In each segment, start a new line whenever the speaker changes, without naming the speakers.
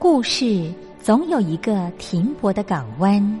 故事总有一个停泊的港湾。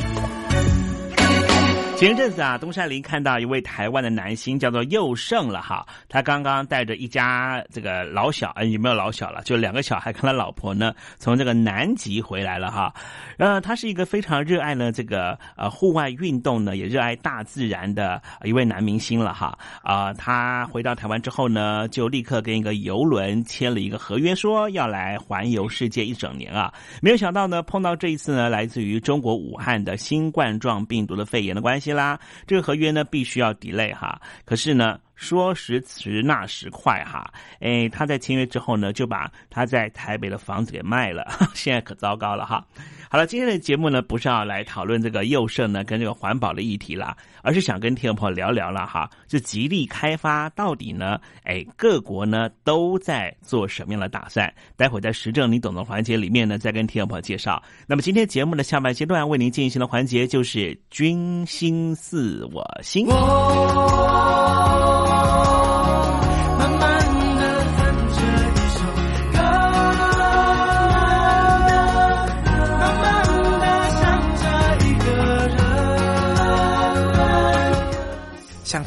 前阵子啊，东山林看到一位台湾的男星叫做佑胜了哈，他刚刚带着一家这个老小，呃，有没有老小了？就两个小孩跟他老婆呢，从这个南极回来了哈。呃，他是一个非常热爱呢这个呃户外运动呢，也热爱大自然的一位男明星了哈。啊，他回到台湾之后呢，就立刻跟一个游轮签了一个合约，说要来环游世界一整年啊。没有想到呢，碰到这一次呢，来自于中国武汉的新冠状病毒的肺炎的关系。啦，这个合约呢必须要抵赖哈，可是呢说时迟那时快哈，哎，他在签约之后呢就把他在台北的房子给卖了，现在可糟糕了哈。好了，今天的节目呢不是要来讨论这个幼盛呢跟这个环保的议题了，而是想跟听众朋友聊聊了哈，就极力开发到底呢，哎，各国呢都在做什么样的打算？待会在时政你懂的环节里面呢再跟听众朋友介绍。那么今天节目的下半阶段为您进行的环节就是君心似我心。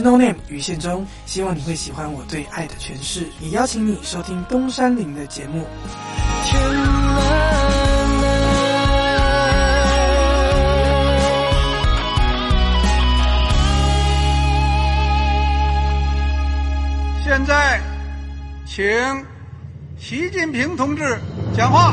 是 No Name 于宪忠，希望你会喜欢我对爱的诠释，也邀请你收听东山林的节目。天蓝
现在，请习近平同志讲话。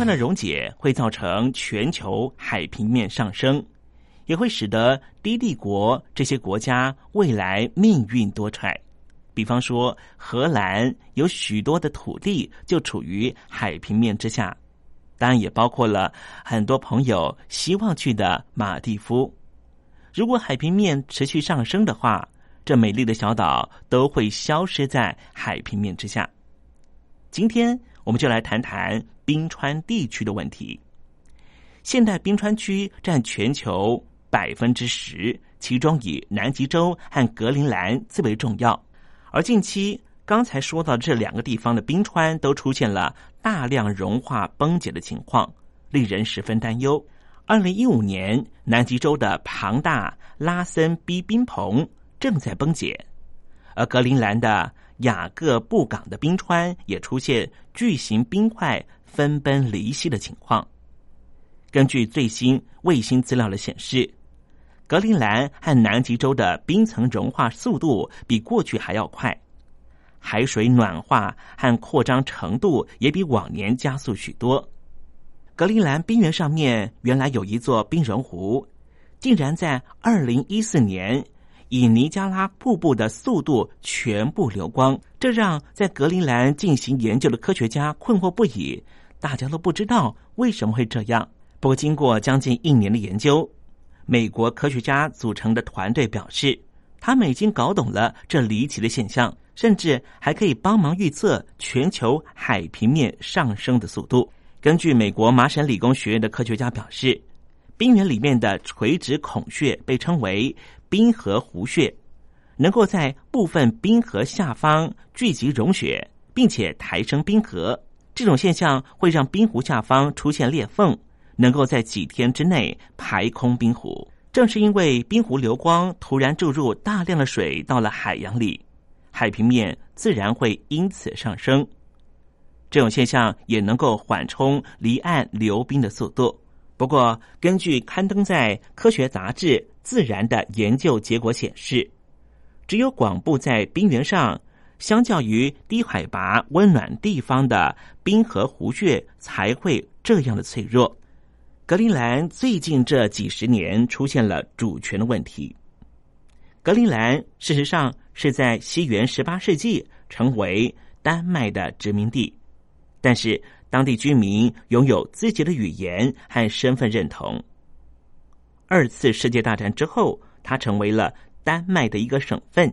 川的溶解会造成全球海平面上升，也会使得低地国这些国家未来命运多舛。比方说，荷兰有许多的土地就处于海平面之下，当然也包括了很多朋友希望去的马蒂夫。如果海平面持续上升的话，这美丽的小岛都会消失在海平面之下。今天我们就来谈谈冰川地区的问题。现代冰川区占全球百分之十，其中以南极洲和格陵兰最为重要。而近期刚才说到这两个地方的冰川都出现了大量融化崩解的情况，令人十分担忧。二零一五年，南极洲的庞大拉森 B 冰棚正在崩解，而格陵兰的雅各布港的冰川也出现巨型冰块分崩离析的情况。根据最新卫星资料的显示。格陵兰和南极洲的冰层融化速度比过去还要快，海水暖化和扩张程度也比往年加速许多。格陵兰冰原上面原来有一座冰融湖，竟然在二零一四年以尼加拉瀑布的速度全部流光，这让在格陵兰进行研究的科学家困惑不已。大家都不知道为什么会这样。不过，经过将近一年的研究。美国科学家组成的团队表示，他们已经搞懂了这离奇的现象，甚至还可以帮忙预测全球海平面上升的速度。根据美国麻省理工学院的科学家表示，冰原里面的垂直孔穴被称为冰河湖穴，能够在部分冰河下方聚集融雪，并且抬升冰河。这种现象会让冰湖下方出现裂缝。能够在几天之内排空冰湖，正是因为冰湖流光突然注入大量的水到了海洋里，海平面自然会因此上升。这种现象也能够缓冲离岸流冰的速度。不过，根据刊登在科学杂志《自然》的研究结果显示，只有广布在冰原上，相较于低海拔温暖地方的冰河湖穴才会这样的脆弱。格陵兰最近这几十年出现了主权的问题。格陵兰事实上是在西元十八世纪成为丹麦的殖民地，但是当地居民拥有自己的语言和身份认同。二次世界大战之后，它成为了丹麦的一个省份，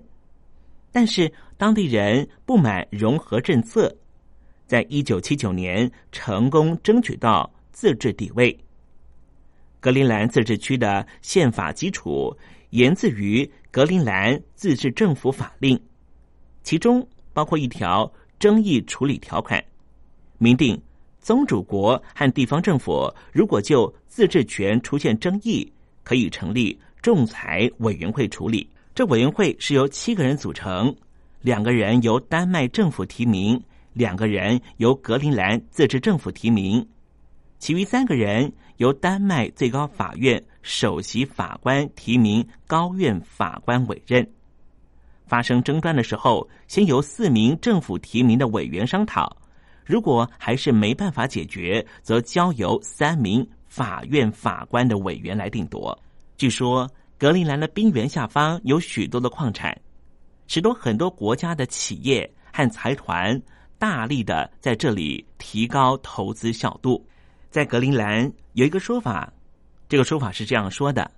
但是当地人不满融合政策，在一九七九年成功争取到自治地位。格陵兰自治区的宪法基础源自于格陵兰自治政府法令，其中包括一条争议处理条款，明定宗主国和地方政府如果就自治权出现争议，可以成立仲裁委员会处理。这委员会是由七个人组成，两个人由丹麦政府提名，两个人由格陵兰自治政府提名。其余三个人由丹麦最高法院首席法官提名，高院法官委任。发生争端的时候，先由四名政府提名的委员商讨，如果还是没办法解决，则交由三名法院法官的委员来定夺。据说，格陵兰的冰原下方有许多的矿产，使得很多国家的企业和财团大力的在这里提高投资效度。在格陵兰有一个说法，这个说法是这样说的：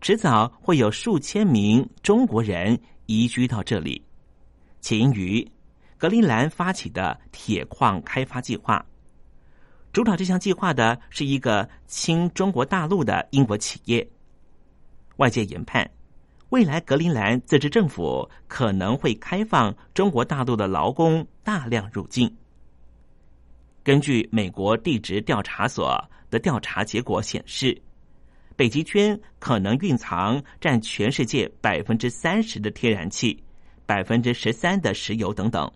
迟早会有数千名中国人移居到这里，起因于格陵兰发起的铁矿开发计划。主导这项计划的是一个亲中国大陆的英国企业。外界研判，未来格陵兰自治政府可能会开放中国大陆的劳工大量入境。根据美国地质调查所的调查结果显示，北极圈可能蕴藏占全世界百分之三十的天然气、百分之十三的石油等等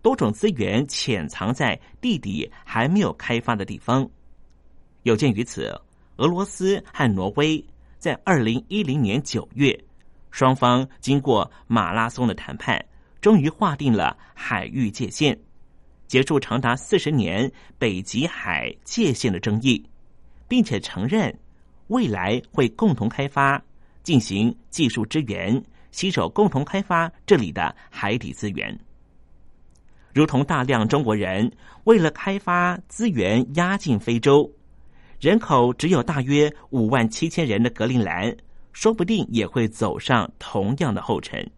多种资源潜藏在地底还没有开发的地方。有鉴于此，俄罗斯和挪威在二零一零年九月，双方经过马拉松的谈判，终于划定了海域界限。结束长达四十年北极海界限的争议，并且承认未来会共同开发、进行技术支援、携手共同开发这里的海底资源。如同大量中国人为了开发资源压进非洲，人口只有大约五万七千人的格陵兰，说不定也会走上同样的后尘，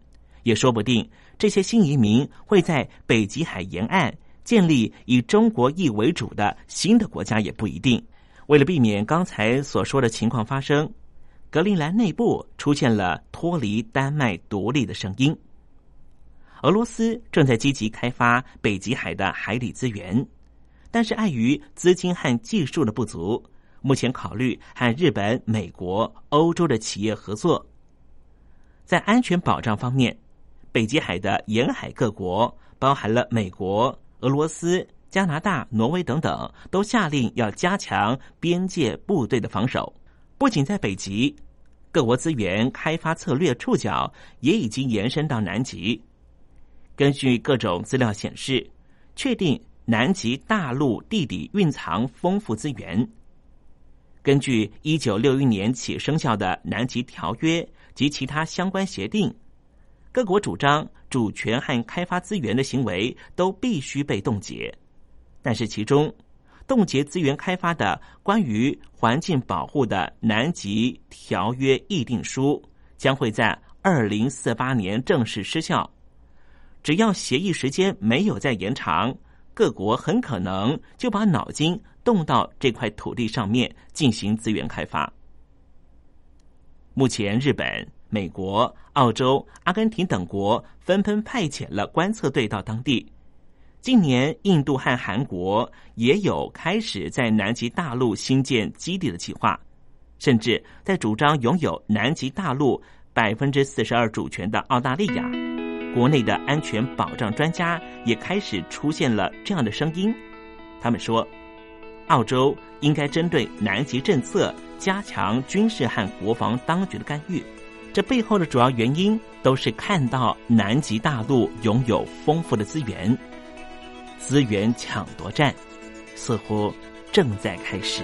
也说不定这些新移民会在北极海沿岸建立以中国裔为主的新的国家，也不一定。为了避免刚才所说的情况发生，格陵兰内部出现了脱离丹麦独立的声音。俄罗斯正在积极开发北极海的海底资源，但是碍于资金和技术的不足，目前考虑和日本、美国、欧洲的企业合作。在安全保障方面，北极海的沿海各国，包含了美国、俄罗斯、加拿大、挪威等等，都下令要加强边界部队的防守。不仅在北极，各国资源开发策略触角也已经延伸到南极。根据各种资料显示，确定南极大陆地底蕴藏丰富资源。根据一九六一年起生效的《南极条约》及其他相关协定，各国主张主权和开发资源的行为都必须被冻结。但是，其中冻结资源开发的关于环境保护的《南极条约议定书》将会在二零四八年正式失效。只要协议时间没有再延长，各国很可能就把脑筋动到这块土地上面进行资源开发。目前，日本、美国、澳洲、阿根廷等国纷纷派遣了观测队到当地。近年，印度和韩国也有开始在南极大陆新建基地的计划，甚至在主张拥有南极大陆百分之四十二主权的澳大利亚。国内的安全保障专家也开始出现了这样的声音，他们说，澳洲应该针对南极政策加强军事和国防当局的干预。这背后的主要原因都是看到南极大陆拥有丰富的资源，资源抢夺战似乎正在开始。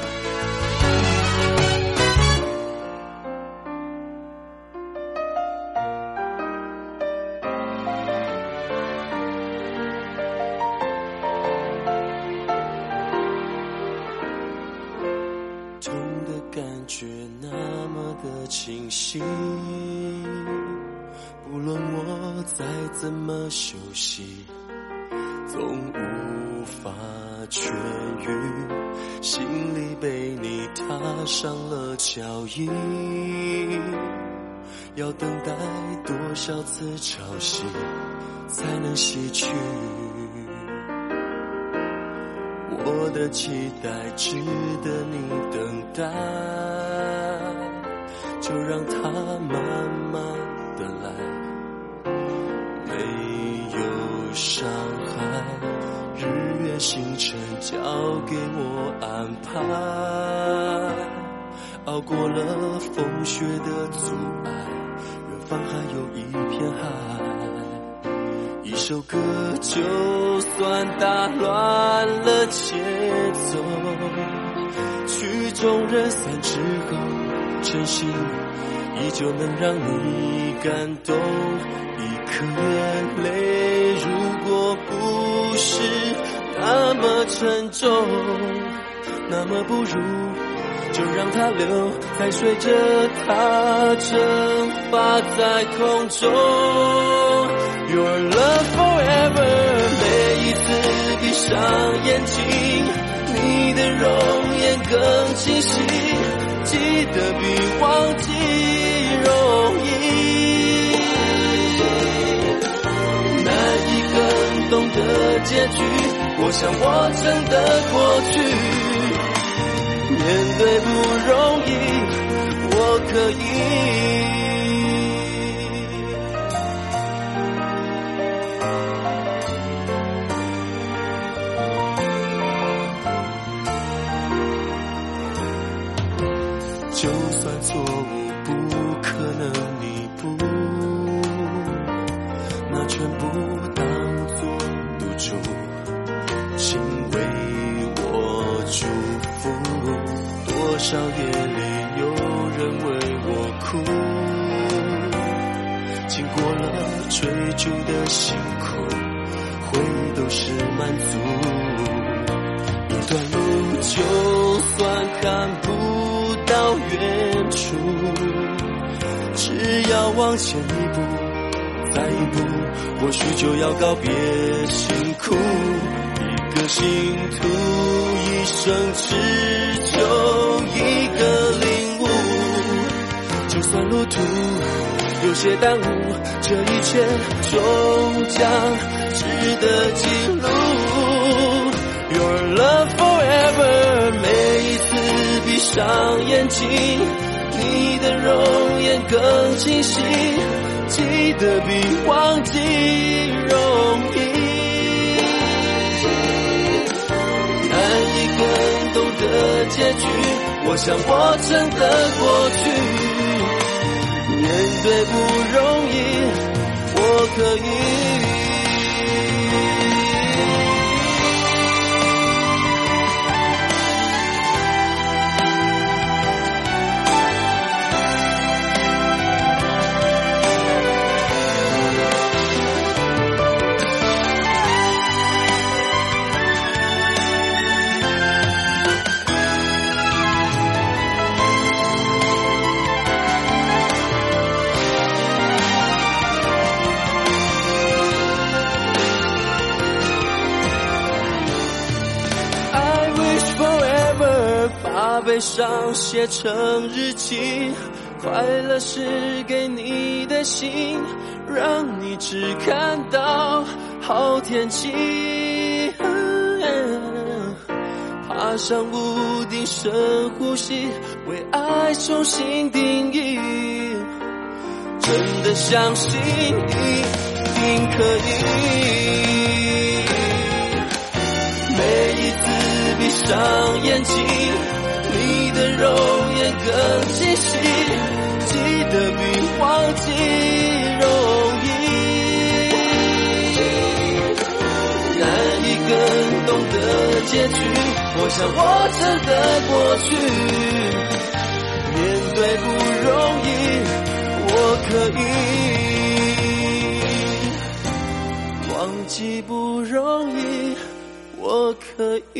意。要等待多少次潮汐，才能洗去？我的期待值得你等待，就让它慢慢的来，没有伤害，日月星辰交给我安排，熬过了风雪的阻碍，远方还有一片海。一首歌就算打乱了节奏，曲终人散之后，真心依旧能让你感动。一颗眼泪，如果不是那么沉重，那么不如就让它流，再随着它蒸发在空中。Your love forever，每一次闭上眼睛，你的容颜更清晰，记得比忘记容易。难以更懂的结局，我想我真的过去，面对不容易，我可以。少夜里有人为我哭，经过了追逐的辛苦，回忆都是满足。一段路就算看不到远。处，只要往前一步，再一步，或许就要告别辛苦。一个信徒，一生只求一个领悟。就算路途有些耽误，这一切终将值得记录。Your love forever，每一次闭上眼睛。你的容颜更清晰，记得比忘记容易。的结局，我想我真的过去，面对不容易，我可以。悲伤写成日记，快乐是给你的信，让你只看到好天气。爬上屋顶深呼吸，为爱重新定义。真的相信一定可以。每一次闭上眼睛。你的容颜更清晰，记得比忘记容易。难以更懂的结局，我想我真的过去。面对不容易，我可以忘记不容易，我可以。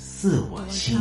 自我心。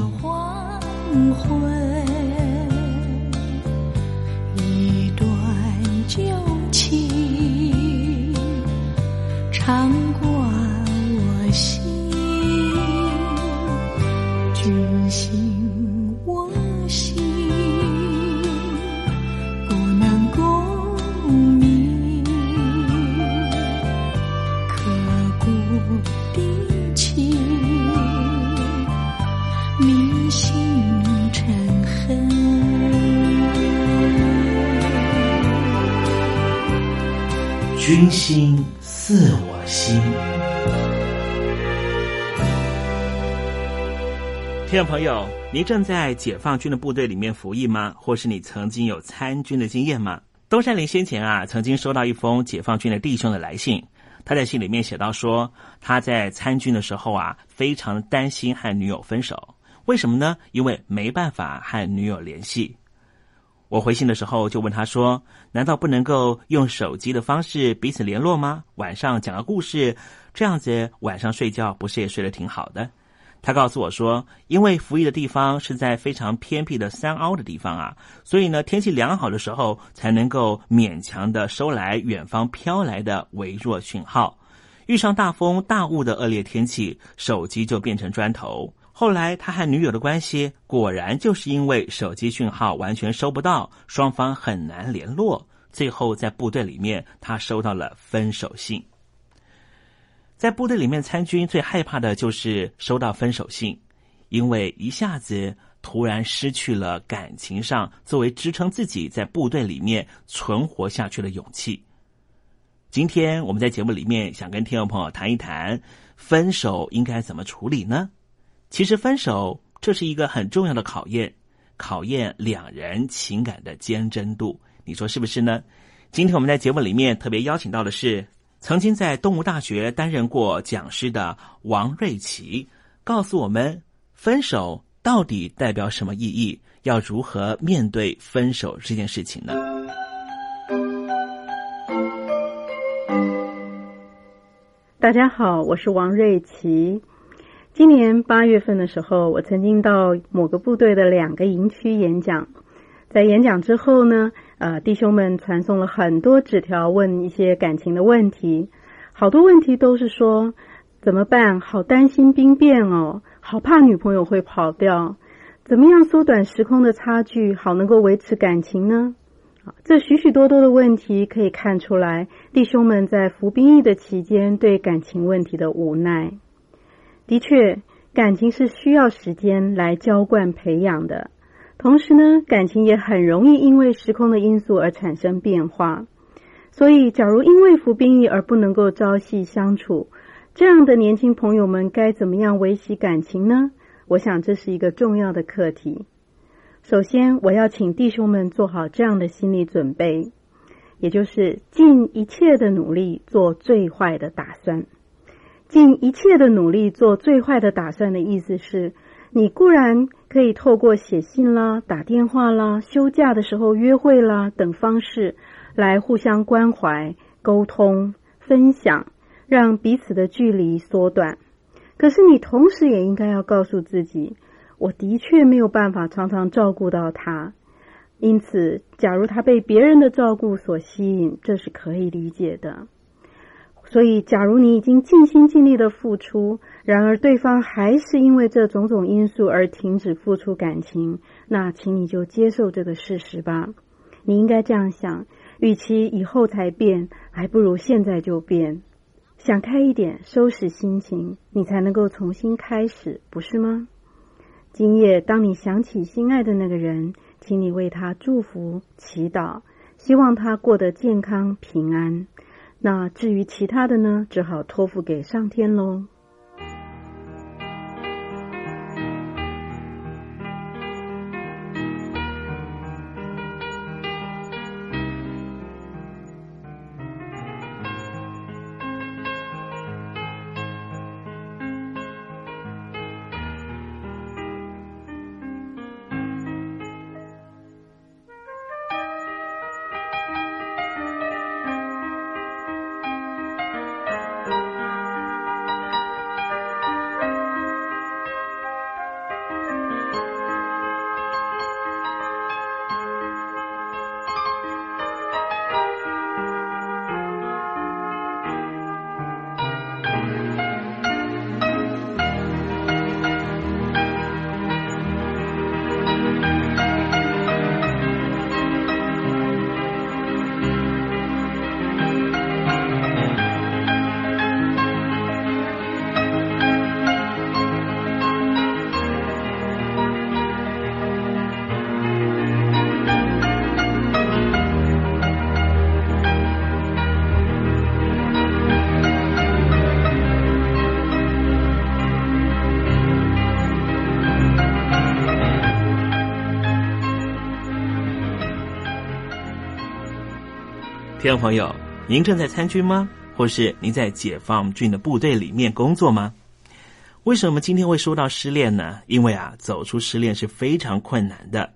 心
似我心。听众朋友，您正在解放军的部队里面服役吗？或是你曾经有参军的经验吗？东山林先前啊，曾经收到一封解放军的弟兄的来信，他在信里面写到说，他在参军的时候啊，非常担心和女友分手，为什么呢？因为没办法和女友联系。我回信的时候就问他说：“难道不能够用手机的方式彼此联络吗？晚上讲个故事，这样子晚上睡觉不是也睡得挺好的？”他告诉我说，因为服役的地方是在非常偏僻的山凹的地方啊，所以呢，天气良好的时候才能够勉强的收来远方飘来的微弱讯号。遇上大风大雾的恶劣天气，手机就变成砖头。后来他和女友的关系果然就是因为手机讯号完全收不到，双方很难联络。最后在部队里面，他收到了分手信。在部队里面参军，最害怕的就是收到分手信，因为一下子突然失去了感情上作为支撑自己在部队里面存活下去的勇气。今天我们在节目里面想跟听众朋友谈一谈，分手应该怎么处理呢？其实分手这是一个很重要的考验，考验两人情感的坚贞度，你说是不是呢？今天我们在节目里面特别邀请到的是。曾经在东吴大学担任过讲师的王瑞奇，告诉我们：分手到底代表什么意义？要如何面对分手这件事情呢？
大家好，我是王瑞奇。今年八月份的时候，我曾经到某个部队的两个营区演讲。在演讲之后呢？呃，弟兄们传送了很多纸条，问一些感情的问题。好多问题都是说怎么办？好担心兵变哦，好怕女朋友会跑掉。怎么样缩短时空的差距，好能够维持感情呢？这许许多多的问题可以看出来，弟兄们在服兵役的期间对感情问题的无奈。的确，感情是需要时间来浇灌培养的。同时呢，感情也很容易因为时空的因素而产生变化。所以，假如因为服兵役而不能够朝夕相处，这样的年轻朋友们该怎么样维系感情呢？我想这是一个重要的课题。首先，我要请弟兄们做好这样的心理准备，也就是尽一切的努力做最坏的打算。尽一切的努力做最坏的打算的意思是。你固然可以透过写信啦、打电话啦、休假的时候约会啦等方式，来互相关怀、沟通、分享，让彼此的距离缩短。可是你同时也应该要告诉自己，我的确没有办法常常照顾到他。因此，假如他被别人的照顾所吸引，这是可以理解的。所以，假如你已经尽心尽力的付出。然而，对方还是因为这种种因素而停止付出感情，那请你就接受这个事实吧。你应该这样想：，与其以后才变，还不如现在就变。想开一点，收拾心情，你才能够重新开始，不是吗？今夜，当你想起心爱的那个人，请你为他祝福、祈祷，希望他过得健康平安。那至于其他的呢，只好托付给上天喽。
听众朋友，您正在参军吗？或是您在解放军的部队里面工作吗？为什么今天会说到失恋呢？因为啊，走出失恋是非常困难的。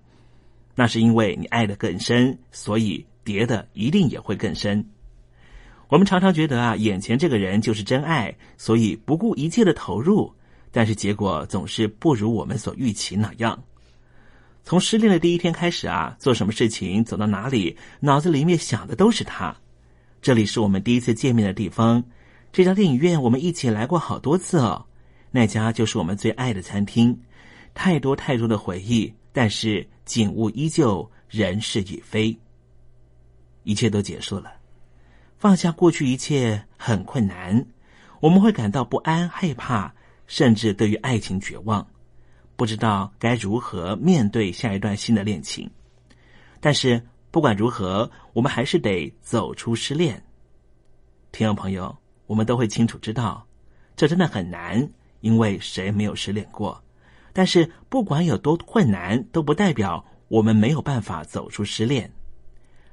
那是因为你爱的更深，所以跌的一定也会更深。我们常常觉得啊，眼前这个人就是真爱，所以不顾一切的投入。但是结果总是不如我们所预期那样。从失恋的第一天开始啊，做什么事情走到哪里，脑子里面想的都是他。这里是我们第一次见面的地方，这家电影院我们一起来过好多次哦。那家就是我们最爱的餐厅，太多太多的回忆，但是景物依旧，人事已非，一切都结束了。放下过去一切很困难，我们会感到不安、害怕。甚至对于爱情绝望，不知道该如何面对下一段新的恋情。但是不管如何，我们还是得走出失恋。听众朋友，我们都会清楚知道，这真的很难，因为谁没有失恋过？但是不管有多困难，都不代表我们没有办法走出失恋。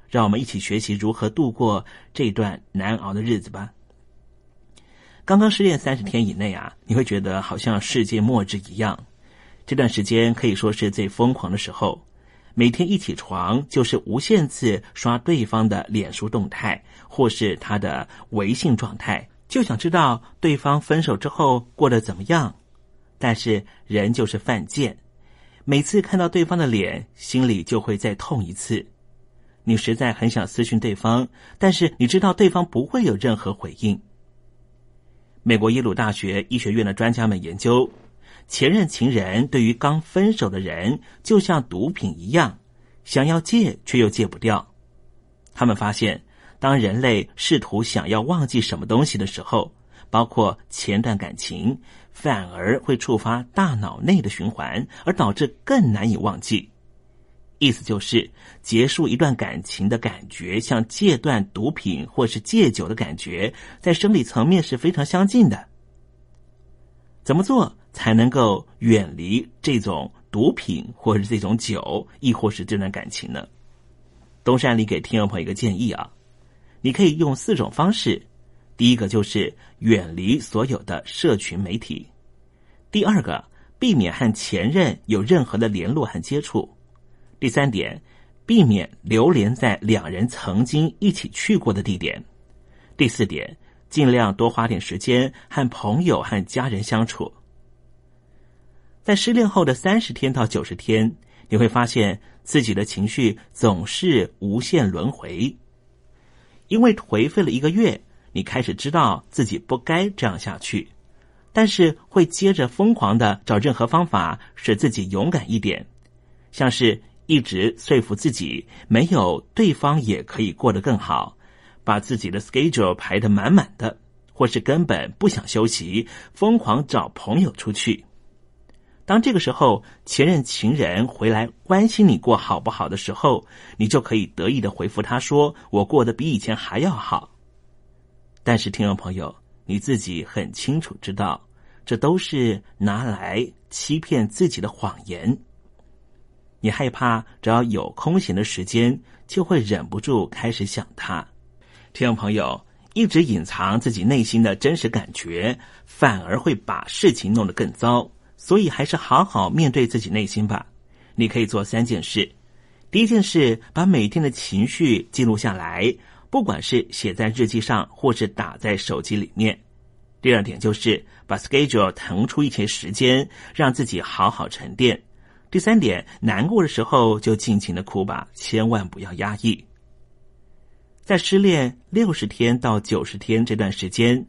让我们一起学习如何度过这段难熬的日子吧。刚刚失恋三十天以内啊，你会觉得好像世界末日一样。这段时间可以说是最疯狂的时候，每天一起床就是无限次刷对方的脸书动态或是他的微信状态，就想知道对方分手之后过得怎么样。但是人就是犯贱，每次看到对方的脸，心里就会再痛一次。你实在很想私讯对方，但是你知道对方不会有任何回应。美国耶鲁大学医学院的专家们研究，前任情人对于刚分手的人就像毒品一样，想要戒却又戒不掉。他们发现，当人类试图想要忘记什么东西的时候，包括前段感情，反而会触发大脑内的循环，而导致更难以忘记。意思就是，结束一段感情的感觉，像戒断毒品或是戒酒的感觉，在生理层面是非常相近的。怎么做才能够远离这种毒品，或是这种酒，亦或是这段感情呢？东山里给听众朋友一个建议啊，你可以用四种方式。第一个就是远离所有的社群媒体；第二个，避免和前任有任何的联络和接触。第三点，避免流连在两人曾经一起去过的地点。第四点，尽量多花点时间和朋友和家人相处。在失恋后的三十天到九十天，你会发现自己的情绪总是无限轮回。因为颓废了一个月，你开始知道自己不该这样下去，但是会接着疯狂的找任何方法使自己勇敢一点，像是。一直说服自己，没有对方也可以过得更好，把自己的 schedule 排得满满的，或是根本不想休息，疯狂找朋友出去。当这个时候前任情人回来关心你过好不好的时候，你就可以得意的回复他说：“我过得比以前还要好。”但是，听众朋友，你自己很清楚知道，这都是拿来欺骗自己的谎言。你害怕，只要有空闲的时间，就会忍不住开始想他。听众朋友，一直隐藏自己内心的真实感觉，反而会把事情弄得更糟。所以，还是好好面对自己内心吧。你可以做三件事：第一件事，把每天的情绪记录下来，不管是写在日记上，或是打在手机里面；第二点就是把 schedule 腾出一些时间，让自己好好沉淀。第三点，难过的时候就尽情的哭吧，千万不要压抑。在失恋六十天到九十天这段时间，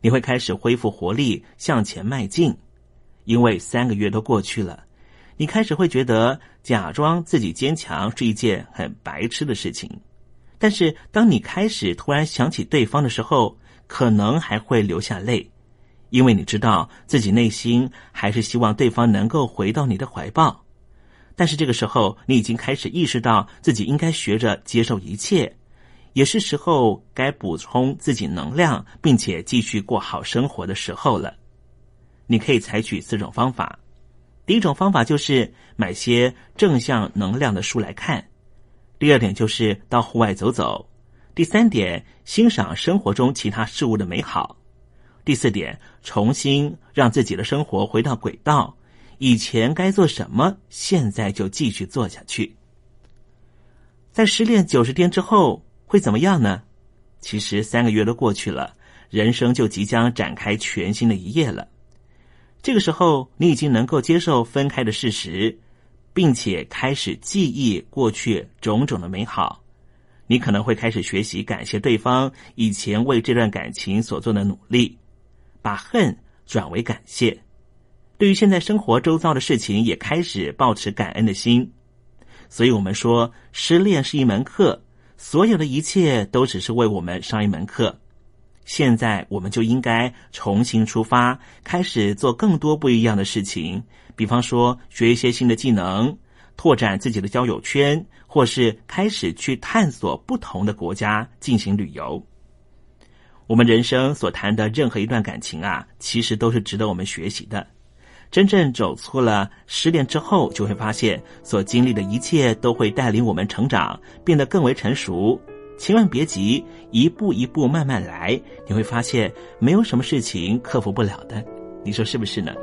你会开始恢复活力，向前迈进。因为三个月都过去了，你开始会觉得假装自己坚强是一件很白痴的事情。但是，当你开始突然想起对方的时候，可能还会流下泪。因为你知道自己内心还是希望对方能够回到你的怀抱，但是这个时候你已经开始意识到自己应该学着接受一切，也是时候该补充自己能量，并且继续过好生活的时候了。你可以采取四种方法，第一种方法就是买些正向能量的书来看，第二点就是到户外走走，第三点欣赏生活中其他事物的美好。第四点，重新让自己的生活回到轨道。以前该做什么，现在就继续做下去。在失恋九十天之后会怎么样呢？其实三个月都过去了，人生就即将展开全新的一页了。
这个时候，你已经能够接受分开的事实，并且开始记忆过去种种的美好。你可能会开始学习感谢对方以前为这段感情所做的努力，把恨转为感谢。对于现在生活周遭的事情，也开始保持感恩的心。所以，我们说，失恋是一门课，所有的一切都只是为我们上一门课。现在，我们就应该重新出发，开始做更多不一样的事情。比方说，学一些新的技能，拓展自己的交友圈，或是开始去探索不同的国家进行旅游。我们人生所谈的任何一段感情啊，其实都是值得我们学习的。真正走出了失恋之后，就会发现所经历的一切都会带领我们成长，变得更为成熟。千万别急，一步一步慢慢来，你会发现没有什么事情克服不了的。你说是不是呢？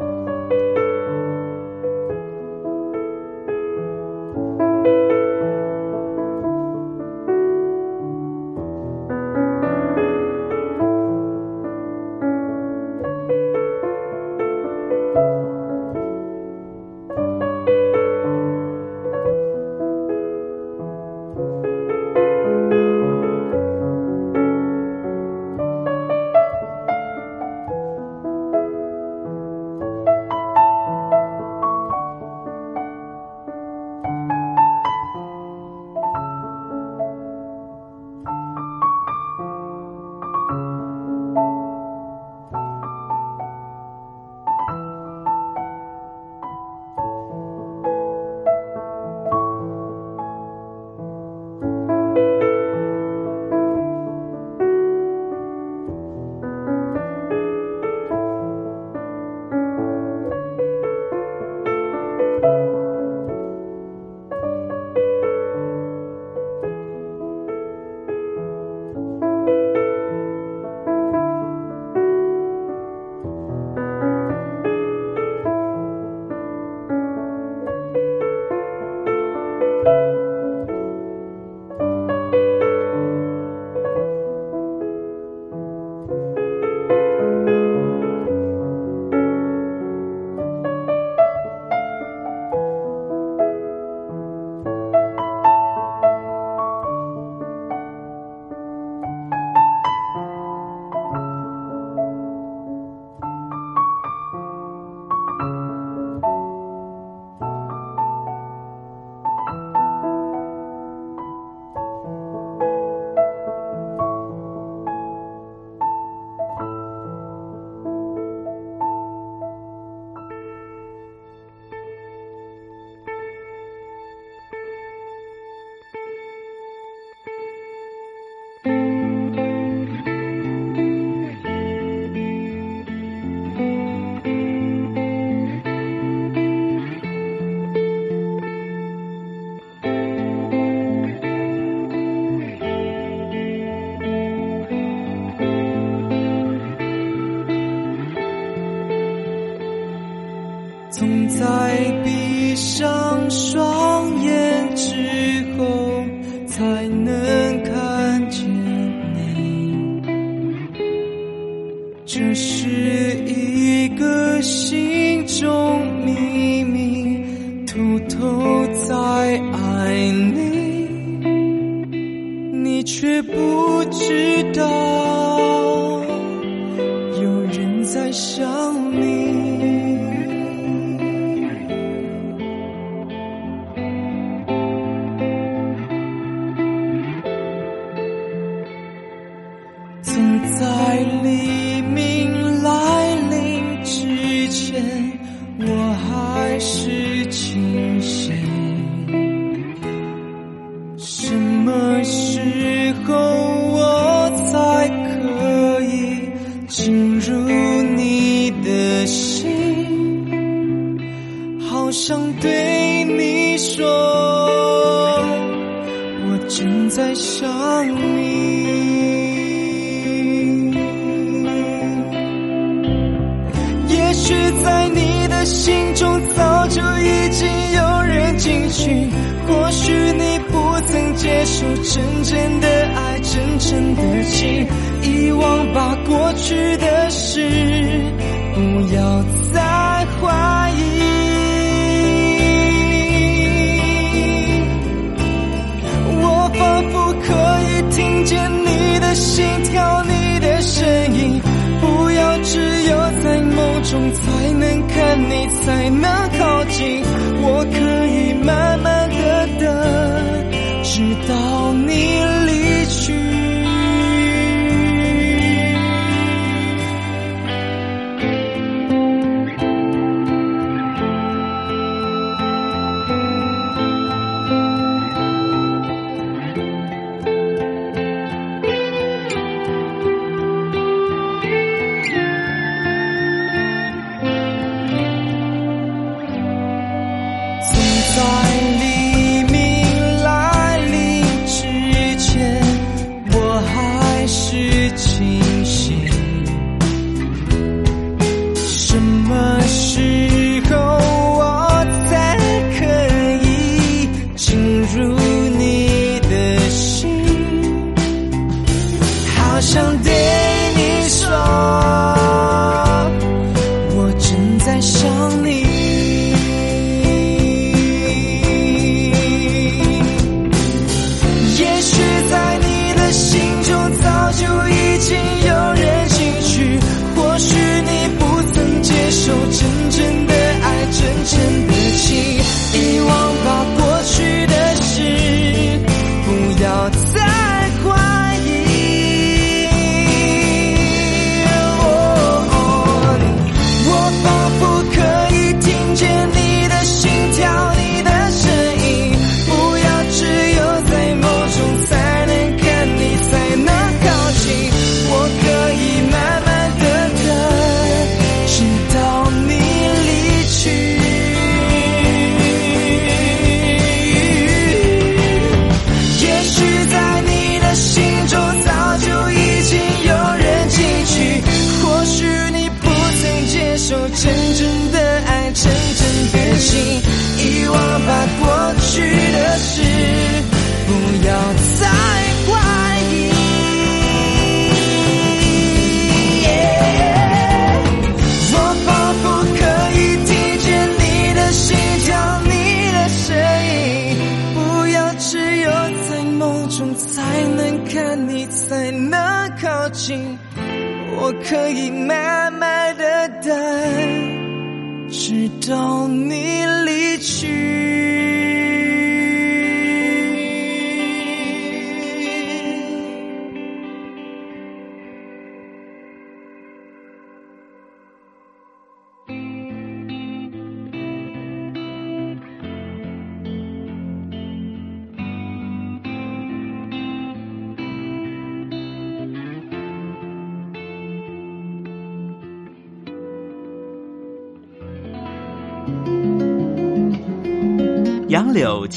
可以慢慢的等，直到你